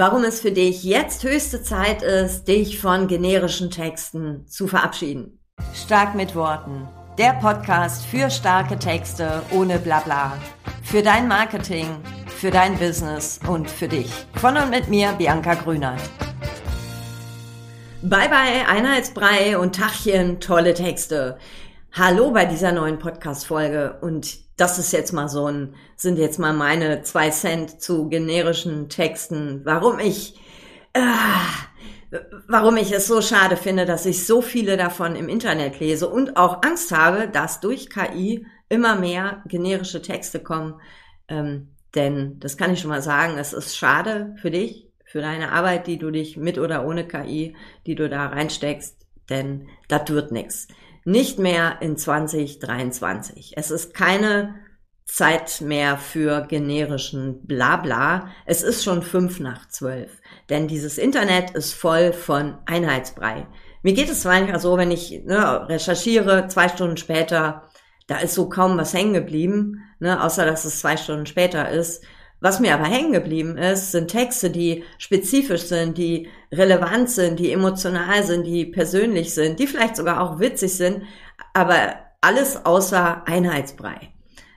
warum es für dich jetzt höchste Zeit ist, dich von generischen Texten zu verabschieden. Stark mit Worten. Der Podcast für starke Texte ohne Blabla. Für dein Marketing, für dein Business und für dich. Von und mit mir, Bianca Grünert. Bye bye, Einheitsbrei und Tachchen, tolle Texte. Hallo bei dieser neuen Podcast-Folge und das ist jetzt mal so ein, sind jetzt mal meine zwei Cent zu generischen Texten, warum ich, äh, warum ich es so schade finde, dass ich so viele davon im Internet lese und auch Angst habe, dass durch KI immer mehr generische Texte kommen. Ähm, denn das kann ich schon mal sagen, es ist schade für dich, für deine Arbeit, die du dich mit oder ohne KI, die du da reinsteckst, denn das wird nichts. Nicht mehr in 2023. Es ist keine Zeit mehr für generischen Blabla. Es ist schon fünf nach zwölf. Denn dieses Internet ist voll von Einheitsbrei. Mir geht es manchmal so, wenn ich ne, recherchiere, zwei Stunden später, da ist so kaum was hängen geblieben, ne, außer dass es zwei Stunden später ist. Was mir aber hängen geblieben ist, sind Texte, die spezifisch sind, die relevant sind, die emotional sind, die persönlich sind, die vielleicht sogar auch witzig sind, aber alles außer Einheitsbrei.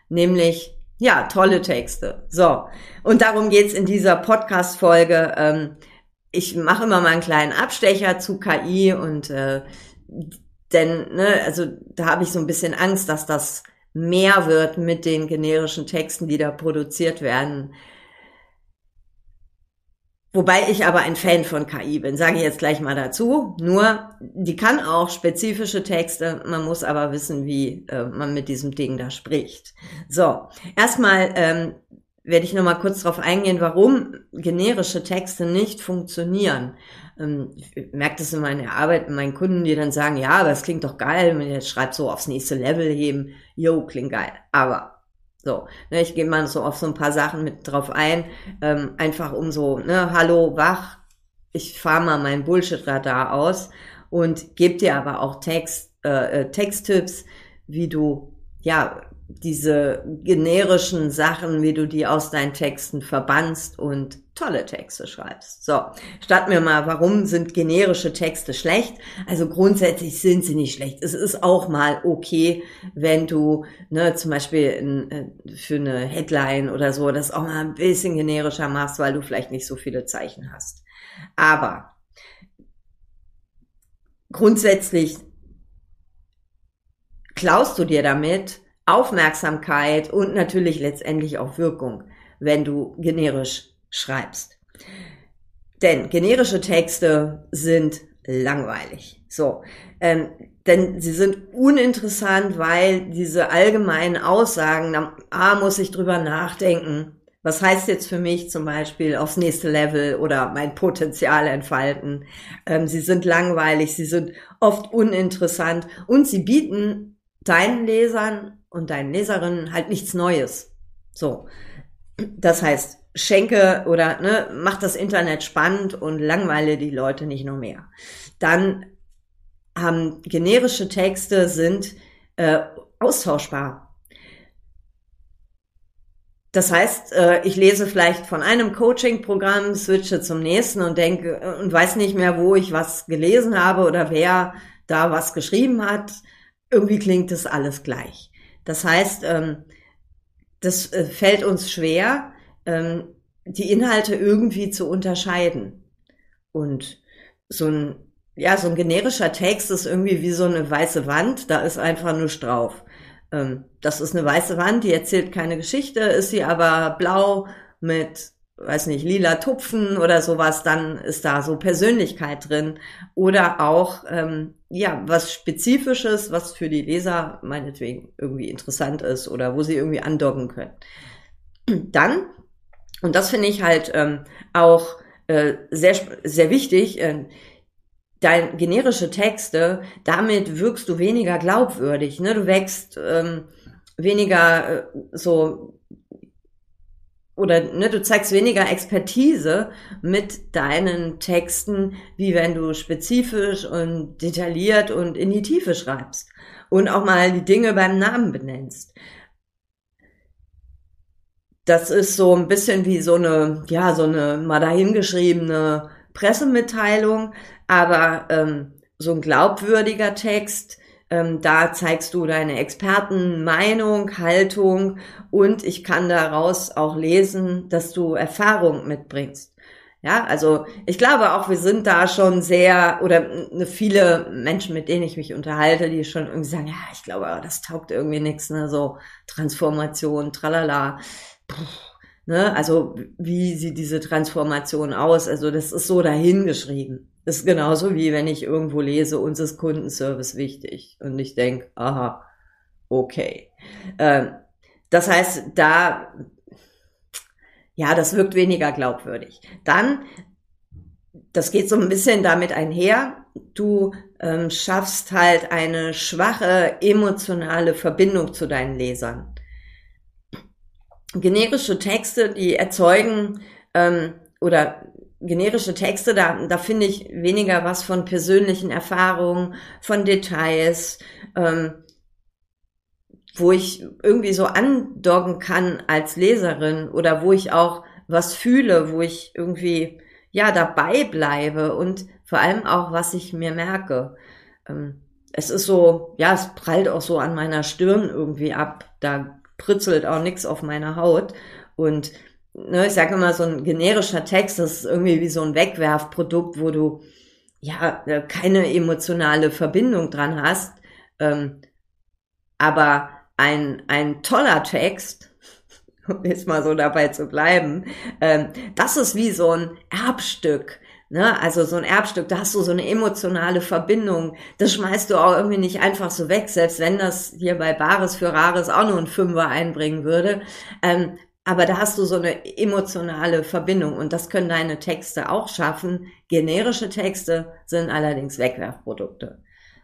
Nämlich, ja, tolle Texte. So, und darum geht's in dieser Podcast-Folge. Ähm, ich mache immer mal einen kleinen Abstecher zu KI und äh, denn, ne, also da habe ich so ein bisschen Angst, dass das mehr wird mit den generischen Texten, die da produziert werden. Wobei ich aber ein Fan von KI bin, sage ich jetzt gleich mal dazu. Nur, die kann auch spezifische Texte, man muss aber wissen, wie äh, man mit diesem Ding da spricht. So, erstmal ähm, werde ich nochmal kurz darauf eingehen, warum generische Texte nicht funktionieren. Ähm, ich merke das in meiner Arbeit mit meinen Kunden, die dann sagen, ja, aber es klingt doch geil, wenn ihr jetzt schreibt so aufs nächste Level heben, yo, klingt geil. Aber so, ne, ich gehe mal so auf so ein paar Sachen mit drauf ein, ähm, einfach um so, ne, hallo, wach, ich fahre mal mein Bullshit-Radar aus und gebe dir aber auch Text, äh, äh, Texttipps, wie du ja diese generischen Sachen, wie du die aus deinen Texten verbannst und tolle Texte schreibst. So, statt mir mal, warum sind generische Texte schlecht? Also grundsätzlich sind sie nicht schlecht. Es ist auch mal okay, wenn du ne, zum Beispiel in, äh, für eine Headline oder so das auch mal ein bisschen generischer machst, weil du vielleicht nicht so viele Zeichen hast. Aber grundsätzlich klaust du dir damit Aufmerksamkeit und natürlich letztendlich auch Wirkung, wenn du generisch schreibst. Denn generische Texte sind langweilig. So, ähm, denn sie sind uninteressant, weil diese allgemeinen Aussagen, ah, muss ich drüber nachdenken. Was heißt jetzt für mich zum Beispiel aufs nächste Level oder mein Potenzial entfalten? Ähm, sie sind langweilig, sie sind oft uninteressant und sie bieten deinen Lesern und deinen Leserinnen halt nichts Neues. So. Das heißt, schenke oder ne, mach das Internet spannend und langweile die Leute nicht noch mehr. Dann haben generische Texte sind äh, austauschbar. Das heißt, äh, ich lese vielleicht von einem Coaching-Programm, switche zum nächsten und denke äh, und weiß nicht mehr, wo ich was gelesen habe oder wer da was geschrieben hat. Irgendwie klingt das alles gleich. Das heißt, ähm, das äh, fällt uns schwer, ähm, die Inhalte irgendwie zu unterscheiden. Und so ein, ja, so ein generischer Text ist irgendwie wie so eine weiße Wand, da ist einfach nur drauf. Ähm, das ist eine weiße Wand, die erzählt keine Geschichte, ist sie aber blau mit weiß nicht, lila Tupfen oder sowas, dann ist da so Persönlichkeit drin. Oder auch, ähm, ja, was Spezifisches, was für die Leser meinetwegen irgendwie interessant ist oder wo sie irgendwie andocken können. Dann, und das finde ich halt ähm, auch äh, sehr, sehr wichtig, äh, dein generische Texte, damit wirkst du weniger glaubwürdig, ne? Du wächst ähm, weniger äh, so oder ne, du zeigst weniger Expertise mit deinen Texten, wie wenn du spezifisch und detailliert und in die Tiefe schreibst und auch mal die Dinge beim Namen benennst. das ist so ein bisschen wie so eine, ja, so eine mal dahingeschriebene Pressemitteilung, aber ähm, so ein glaubwürdiger Text, ähm, da zeigst du deine Expertenmeinung, Haltung und ich kann daraus auch lesen, dass du Erfahrung mitbringst. Ja, also ich glaube auch, wir sind da schon sehr, oder viele Menschen, mit denen ich mich unterhalte, die schon irgendwie sagen, ja, ich glaube, das taugt irgendwie nichts, ne, so Transformation, tralala. Puh, ne, also wie sieht diese Transformation aus? Also das ist so dahingeschrieben. Das ist genauso wie wenn ich irgendwo lese, uns ist Kundenservice wichtig. Und ich denke, aha, okay. Ähm, das heißt, da ja, das wirkt weniger glaubwürdig. Dann, das geht so ein bisschen damit einher, du ähm, schaffst halt eine schwache emotionale Verbindung zu deinen Lesern. Generische Texte, die erzeugen ähm, oder generische Texte, da, da finde ich weniger was von persönlichen Erfahrungen, von Details. Ähm, wo ich irgendwie so andocken kann als Leserin oder wo ich auch was fühle, wo ich irgendwie ja dabei bleibe und vor allem auch, was ich mir merke. Ähm, es ist so, ja, es prallt auch so an meiner Stirn irgendwie ab. Da pritzelt auch nichts auf meiner Haut. Und ne, ich sage immer, so ein generischer Text, das ist irgendwie wie so ein Wegwerfprodukt, wo du ja keine emotionale Verbindung dran hast. Ähm, aber ein, ein toller Text, um jetzt mal so dabei zu bleiben, ähm, das ist wie so ein Erbstück. Ne? Also so ein Erbstück, da hast du so eine emotionale Verbindung. Das schmeißt du auch irgendwie nicht einfach so weg, selbst wenn das hier bei Bares für Rares auch nur ein Fünfer einbringen würde. Ähm, aber da hast du so eine emotionale Verbindung und das können deine Texte auch schaffen. Generische Texte sind allerdings Wegwerfprodukte.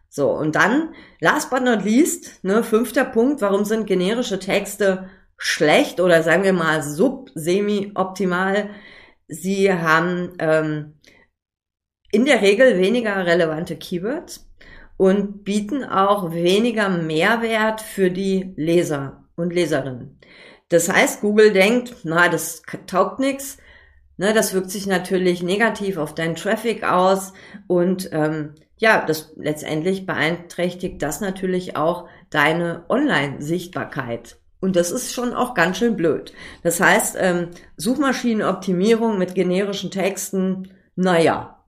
So, und dann, last but not least, ne, fünfter Punkt, warum sind generische Texte schlecht oder sagen wir mal sub-semi-optimal? Sie haben ähm, in der Regel weniger relevante Keywords und bieten auch weniger Mehrwert für die Leser und Leserinnen. Das heißt, Google denkt, na, das taugt nichts. Ne, das wirkt sich natürlich negativ auf deinen Traffic aus und ähm, ja, das letztendlich beeinträchtigt das natürlich auch deine Online-Sichtbarkeit. Und das ist schon auch ganz schön blöd. Das heißt, ähm, Suchmaschinenoptimierung mit generischen Texten, naja,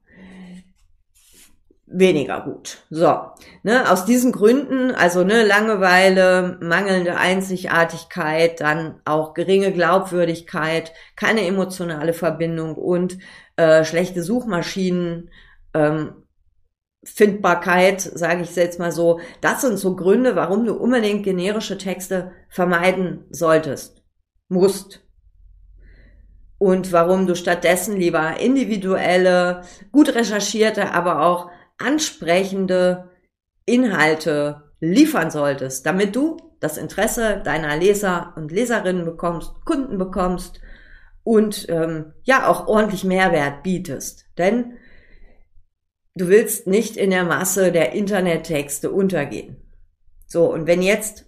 weniger gut. So, ne, aus diesen Gründen, also ne, Langeweile, mangelnde Einzigartigkeit, dann auch geringe Glaubwürdigkeit, keine emotionale Verbindung und äh, schlechte Suchmaschinen ähm, Findbarkeit, sage ich jetzt mal so, das sind so Gründe, warum du unbedingt generische Texte vermeiden solltest, musst. Und warum du stattdessen lieber individuelle, gut recherchierte, aber auch ansprechende Inhalte liefern solltest, damit du das Interesse deiner Leser und Leserinnen bekommst, Kunden bekommst und ähm, ja auch ordentlich Mehrwert bietest. Denn du willst nicht in der Masse der Internettexte untergehen. So, und wenn jetzt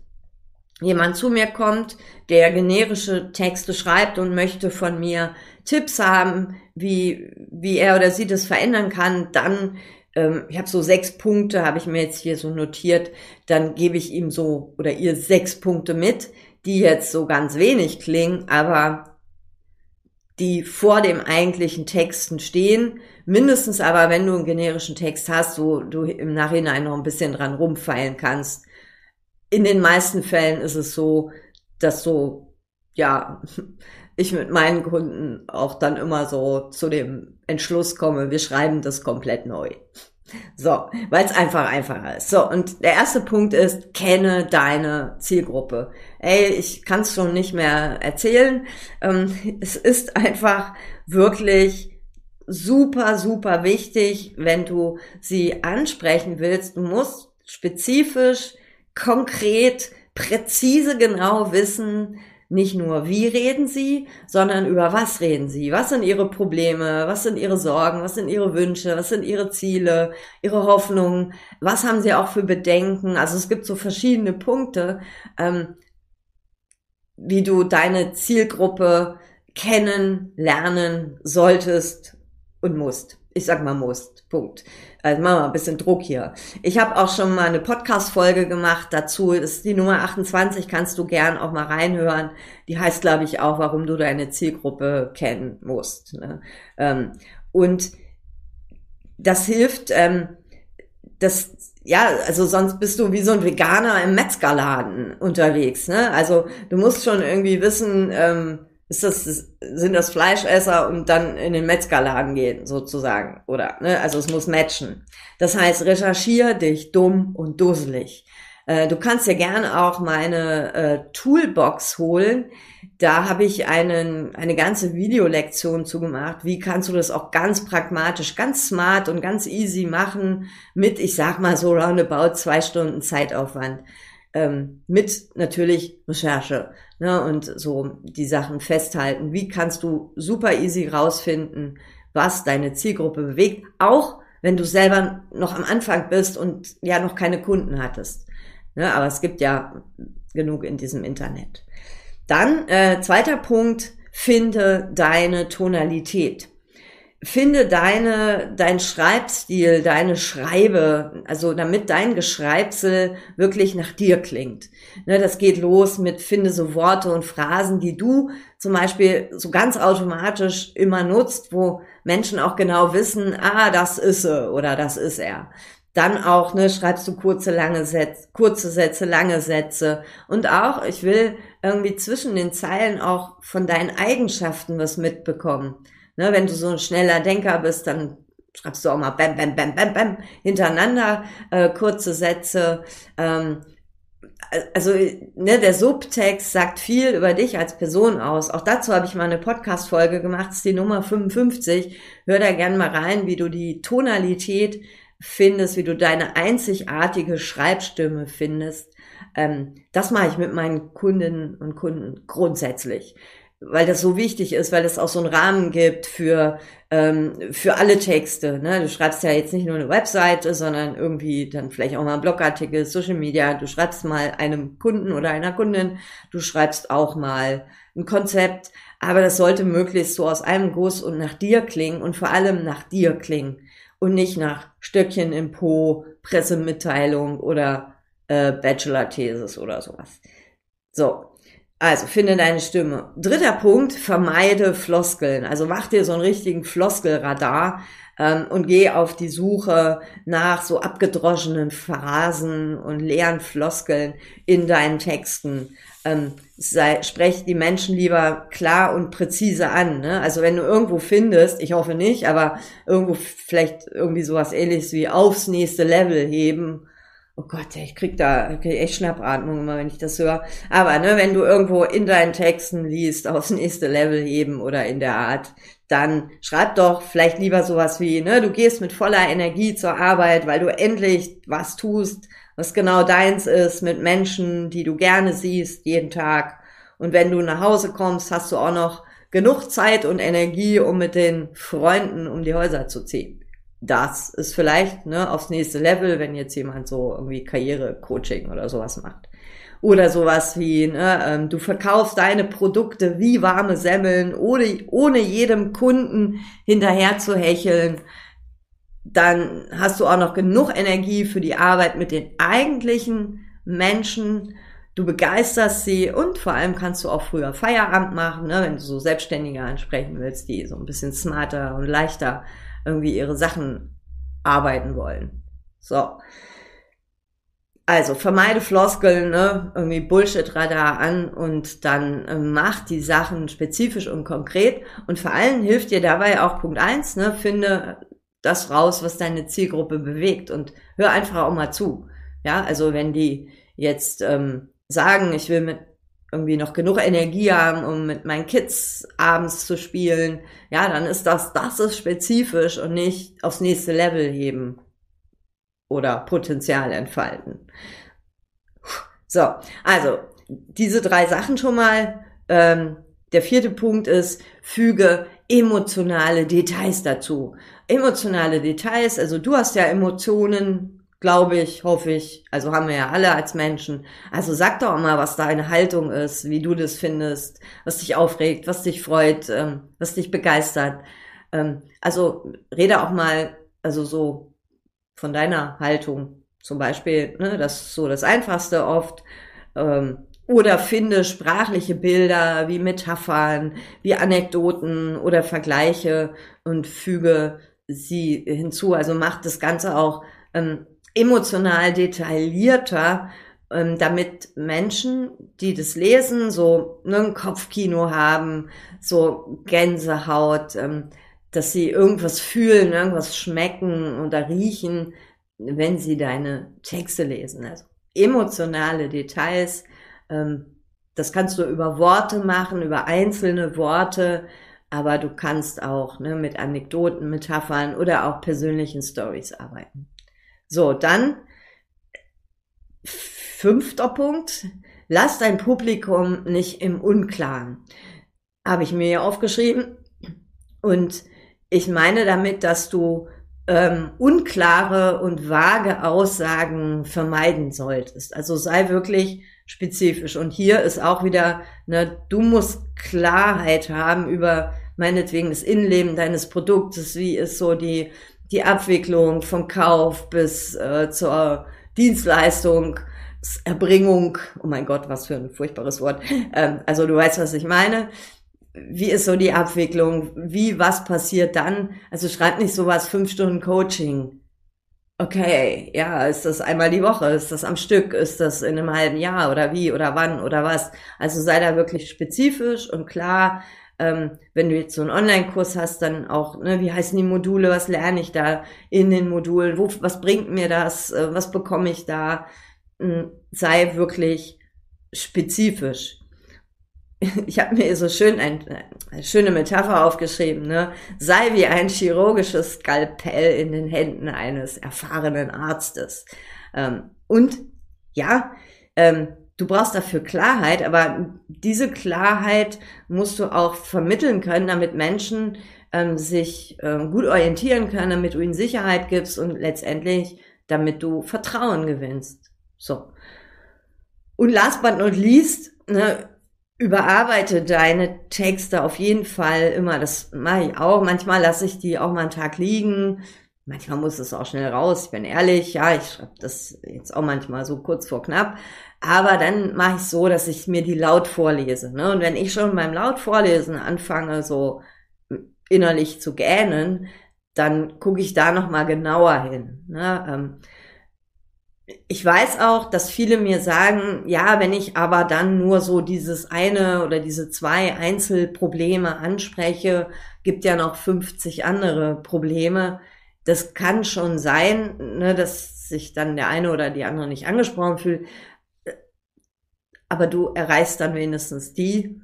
jemand zu mir kommt, der generische Texte schreibt und möchte von mir Tipps haben, wie, wie er oder sie das verändern kann, dann, ähm, ich habe so sechs Punkte, habe ich mir jetzt hier so notiert, dann gebe ich ihm so oder ihr sechs Punkte mit, die jetzt so ganz wenig klingen, aber die vor dem eigentlichen Texten stehen. Mindestens aber, wenn du einen generischen Text hast, wo du im Nachhinein noch ein bisschen dran rumfeilen kannst. In den meisten Fällen ist es so, dass so, ja, ich mit meinen Kunden auch dann immer so zu dem Entschluss komme, wir schreiben das komplett neu. So, weil es einfach einfacher ist. So, und der erste Punkt ist, kenne deine Zielgruppe. Ey, ich kann es schon nicht mehr erzählen. Ähm, es ist einfach wirklich super, super wichtig, wenn du sie ansprechen willst. Du musst spezifisch, konkret, präzise genau wissen, nicht nur, wie reden sie, sondern über was reden sie. Was sind ihre Probleme? Was sind ihre Sorgen? Was sind ihre Wünsche? Was sind ihre Ziele? Ihre Hoffnungen? Was haben sie auch für Bedenken? Also es gibt so verschiedene Punkte. Ähm, wie du deine Zielgruppe kennen, lernen solltest und musst. Ich sag mal musst. Punkt. Also machen wir ein bisschen Druck hier. Ich habe auch schon mal eine Podcast-Folge gemacht dazu. Das ist die Nummer 28, kannst du gern auch mal reinhören. Die heißt, glaube ich, auch, warum du deine Zielgruppe kennen musst. Ne? Ähm, und das hilft, ähm, das ja, also sonst bist du wie so ein Veganer im Metzgerladen unterwegs. Ne? Also du musst schon irgendwie wissen, ähm, ist das, sind das Fleischesser und dann in den Metzgerladen gehen, sozusagen. Oder, ne? Also es muss matchen. Das heißt, recherchier dich dumm und dusselig. Äh, du kannst dir gerne auch meine äh, Toolbox holen. Da habe ich einen, eine ganze Videolektion zugemacht. Wie kannst du das auch ganz pragmatisch, ganz smart und ganz easy machen mit, ich sag mal so roundabout zwei Stunden Zeitaufwand. Ähm, mit natürlich Recherche ne, und so die Sachen festhalten. Wie kannst du super easy rausfinden, was deine Zielgruppe bewegt, auch wenn du selber noch am Anfang bist und ja noch keine Kunden hattest. Ne, aber es gibt ja genug in diesem Internet. Dann, äh, zweiter Punkt, finde deine Tonalität. Finde deine, dein Schreibstil, deine Schreibe, also damit dein Geschreibsel wirklich nach dir klingt. Ne, das geht los mit finde so Worte und Phrasen, die du zum Beispiel so ganz automatisch immer nutzt, wo Menschen auch genau wissen, ah, das ist sie oder das ist er. Dann auch, ne, schreibst du kurze, lange Sätze, kurze Sätze, lange Sätze. Und auch, ich will irgendwie zwischen den Zeilen auch von deinen Eigenschaften was mitbekommen. Ne, wenn du so ein schneller Denker bist, dann schreibst du auch mal bam, bam, bam, bam, bam hintereinander äh, kurze Sätze. Ähm, also ne, der Subtext sagt viel über dich als Person aus. Auch dazu habe ich mal eine Podcast-Folge gemacht, ist die Nummer 55. Hör da gerne mal rein, wie du die Tonalität findest, wie du deine einzigartige Schreibstimme findest. Ähm, das mache ich mit meinen Kundinnen und Kunden grundsätzlich, weil das so wichtig ist, weil es auch so einen Rahmen gibt für ähm, für alle Texte. Ne? Du schreibst ja jetzt nicht nur eine Webseite, sondern irgendwie dann vielleicht auch mal einen Blogartikel, Social Media. Du schreibst mal einem Kunden oder einer Kundin. Du schreibst auch mal ein Konzept. Aber das sollte möglichst so aus einem Guss und nach dir klingen und vor allem nach dir klingen und nicht nach Stöckchen im Po, Pressemitteilung oder äh, Bachelor-Thesis oder sowas. So, also finde deine Stimme. Dritter Punkt, vermeide Floskeln. Also mach dir so einen richtigen Floskelradar ähm, und geh auf die Suche nach so abgedroschenen Phrasen und leeren Floskeln in deinen Texten ähm, sei, sprech die Menschen lieber klar und präzise an. Ne? Also wenn du irgendwo findest, ich hoffe nicht, aber irgendwo vielleicht irgendwie sowas ähnliches wie aufs nächste Level heben. Oh Gott, ich krieg da krieg echt Schnappatmung immer, wenn ich das höre. Aber ne, wenn du irgendwo in deinen Texten liest, aufs nächste Level heben oder in der Art, dann schreib doch vielleicht lieber sowas wie, ne, du gehst mit voller Energie zur Arbeit, weil du endlich was tust, was genau deins ist, mit Menschen, die du gerne siehst, jeden Tag. Und wenn du nach Hause kommst, hast du auch noch genug Zeit und Energie, um mit den Freunden um die Häuser zu ziehen. Das ist vielleicht ne, aufs nächste Level, wenn jetzt jemand so irgendwie Karriere-Coaching oder sowas macht. Oder sowas wie, ne, ähm, du verkaufst deine Produkte wie warme Semmeln, ohne, ohne jedem Kunden hinterher zu hecheln dann hast du auch noch genug Energie für die Arbeit mit den eigentlichen Menschen. Du begeisterst sie und vor allem kannst du auch früher Feierabend machen, ne, wenn du so Selbstständige ansprechen willst, die so ein bisschen smarter und leichter irgendwie ihre Sachen arbeiten wollen. So. Also vermeide Floskeln, ne? irgendwie Bullshit-Radar an und dann äh, mach die Sachen spezifisch und konkret. Und vor allem hilft dir dabei auch Punkt eins, ne? finde das raus, was deine Zielgruppe bewegt und hör einfach auch mal zu. Ja, also wenn die jetzt ähm, sagen, ich will mit irgendwie noch genug Energie haben, um mit meinen Kids abends zu spielen, ja, dann ist das, das ist spezifisch und nicht aufs nächste Level heben oder Potenzial entfalten. So, also diese drei Sachen schon mal. Ähm, der vierte Punkt ist, füge emotionale Details dazu emotionale Details, also du hast ja Emotionen, glaube ich, hoffe ich. Also haben wir ja alle als Menschen. Also sag doch mal, was deine Haltung ist, wie du das findest, was dich aufregt, was dich freut, ähm, was dich begeistert. Ähm, also rede auch mal, also so von deiner Haltung. Zum Beispiel, ne, das ist so das Einfachste oft. Ähm, oder finde sprachliche Bilder wie Metaphern, wie Anekdoten oder Vergleiche und füge sie hinzu. Also macht das Ganze auch ähm, emotional detaillierter, ähm, damit Menschen, die das lesen, so ne, ein Kopfkino haben, so Gänsehaut, ähm, dass sie irgendwas fühlen, irgendwas schmecken oder riechen, wenn sie deine Texte lesen. Also emotionale Details, ähm, das kannst du über Worte machen, über einzelne Worte, aber du kannst auch ne, mit Anekdoten, Metaphern oder auch persönlichen Stories arbeiten. So, dann fünfter Punkt, lass dein Publikum nicht im Unklaren. Habe ich mir hier aufgeschrieben. Und ich meine damit, dass du ähm, unklare und vage Aussagen vermeiden solltest. Also sei wirklich spezifisch. Und hier ist auch wieder, ne, du musst Klarheit haben über meinetwegen das Innenleben deines Produktes, wie ist so die, die Abwicklung vom Kauf bis äh, zur Dienstleistung, Erbringung, oh mein Gott, was für ein furchtbares Wort. Ähm, also du weißt, was ich meine. Wie ist so die Abwicklung? Wie, was passiert dann? Also schreib nicht sowas, fünf Stunden Coaching okay, ja, ist das einmal die Woche, ist das am Stück, ist das in einem halben Jahr oder wie oder wann oder was. Also sei da wirklich spezifisch und klar. Ähm, wenn du jetzt so einen Online-Kurs hast, dann auch, ne, wie heißen die Module, was lerne ich da in den Modulen, wo, was bringt mir das, äh, was bekomme ich da, ähm, sei wirklich spezifisch ich habe mir so schön ein, eine schöne Metapher aufgeschrieben, ne? Sei wie ein chirurgisches Skalpell in den Händen eines erfahrenen Arztes. Ähm, und ja, ähm, du brauchst dafür Klarheit, aber diese Klarheit musst du auch vermitteln können, damit Menschen ähm, sich ähm, gut orientieren können, damit du ihnen Sicherheit gibst und letztendlich damit du Vertrauen gewinnst. So. Und last but not least, ne, überarbeite deine Texte auf jeden Fall immer. Das mache ich auch. Manchmal lasse ich die auch mal einen Tag liegen. Manchmal muss es auch schnell raus. Ich bin ehrlich, ja, ich schreibe das jetzt auch manchmal so kurz vor knapp. Aber dann mache ich so, dass ich mir die laut vorlese. Ne? Und wenn ich schon beim laut vorlesen anfange, so innerlich zu gähnen, dann gucke ich da noch mal genauer hin. Ne? Ähm, ich weiß auch, dass viele mir sagen, ja, wenn ich aber dann nur so dieses eine oder diese zwei Einzelprobleme anspreche, gibt ja noch 50 andere Probleme. Das kann schon sein, ne, dass sich dann der eine oder die andere nicht angesprochen fühlt. Aber du erreichst dann wenigstens die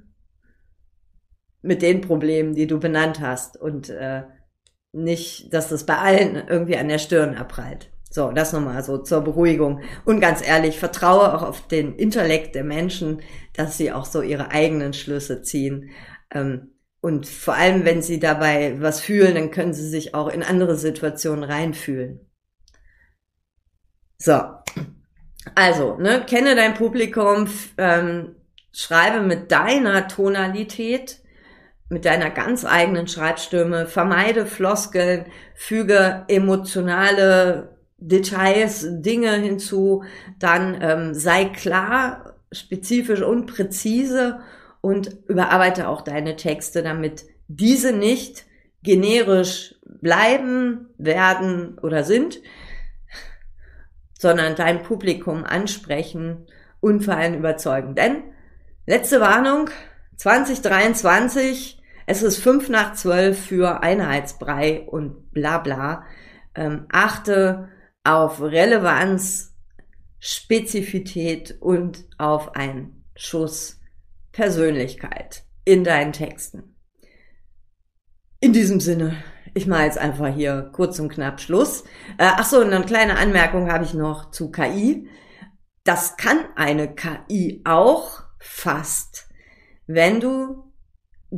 mit den Problemen, die du benannt hast und äh, nicht, dass das bei allen irgendwie an der Stirn abprallt. So, das nochmal so zur Beruhigung. Und ganz ehrlich, vertraue auch auf den Intellekt der Menschen, dass sie auch so ihre eigenen Schlüsse ziehen. Ähm, und vor allem, wenn sie dabei was fühlen, dann können sie sich auch in andere Situationen reinfühlen. So. Also, ne, kenne dein Publikum, ähm, schreibe mit deiner Tonalität, mit deiner ganz eigenen Schreibstimme, vermeide Floskeln, füge emotionale Details, Dinge hinzu, dann ähm, sei klar, spezifisch und präzise und überarbeite auch deine Texte, damit diese nicht generisch bleiben, werden oder sind, sondern dein Publikum ansprechen und vor allem überzeugen. Denn, letzte Warnung, 2023, es ist fünf nach zwölf für Einheitsbrei und bla bla. Ähm, achte auf Relevanz, Spezifität und auf einen Schuss Persönlichkeit in deinen Texten. In diesem Sinne, ich mache jetzt einfach hier kurz und knapp Schluss. Äh, ach so, eine kleine Anmerkung habe ich noch zu KI. Das kann eine KI auch fast, wenn du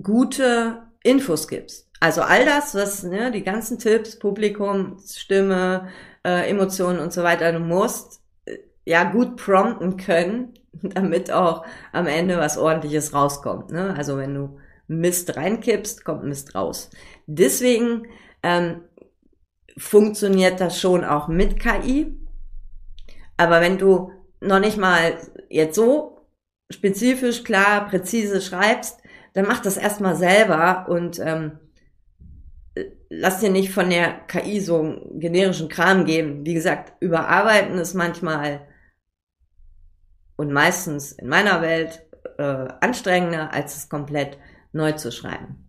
gute Infos gibst. Also all das, was, ne, die ganzen Tipps, Publikum, Stimme, äh, Emotionen und so weiter, du musst äh, ja gut prompten können, damit auch am Ende was ordentliches rauskommt. Ne? Also wenn du Mist reinkippst, kommt Mist raus. Deswegen ähm, funktioniert das schon auch mit KI. Aber wenn du noch nicht mal jetzt so spezifisch, klar, präzise schreibst, dann mach das erstmal selber und ähm, lass dir nicht von der KI so einen generischen Kram geben. Wie gesagt, überarbeiten ist manchmal und meistens in meiner Welt äh, anstrengender, als es komplett neu zu schreiben.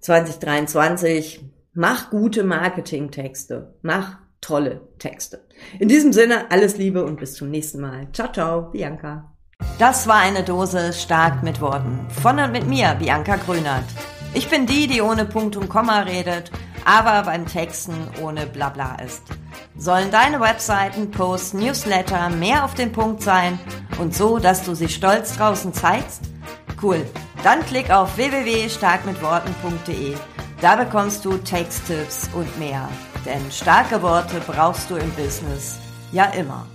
2023, mach gute Marketingtexte, mach tolle Texte. In diesem Sinne, alles Liebe und bis zum nächsten Mal. Ciao, ciao, Bianca. Das war eine Dose stark mit Worten. Von und mit mir, Bianca Grünert. Ich bin die, die ohne Punkt und Komma redet, aber beim Texten ohne Blabla ist. Sollen deine Webseiten, Posts, Newsletter mehr auf den Punkt sein und so, dass du sie stolz draußen zeigst? Cool. Dann klick auf www.starkmitworten.de. Da bekommst du Texttipps und mehr. Denn starke Worte brauchst du im Business ja immer.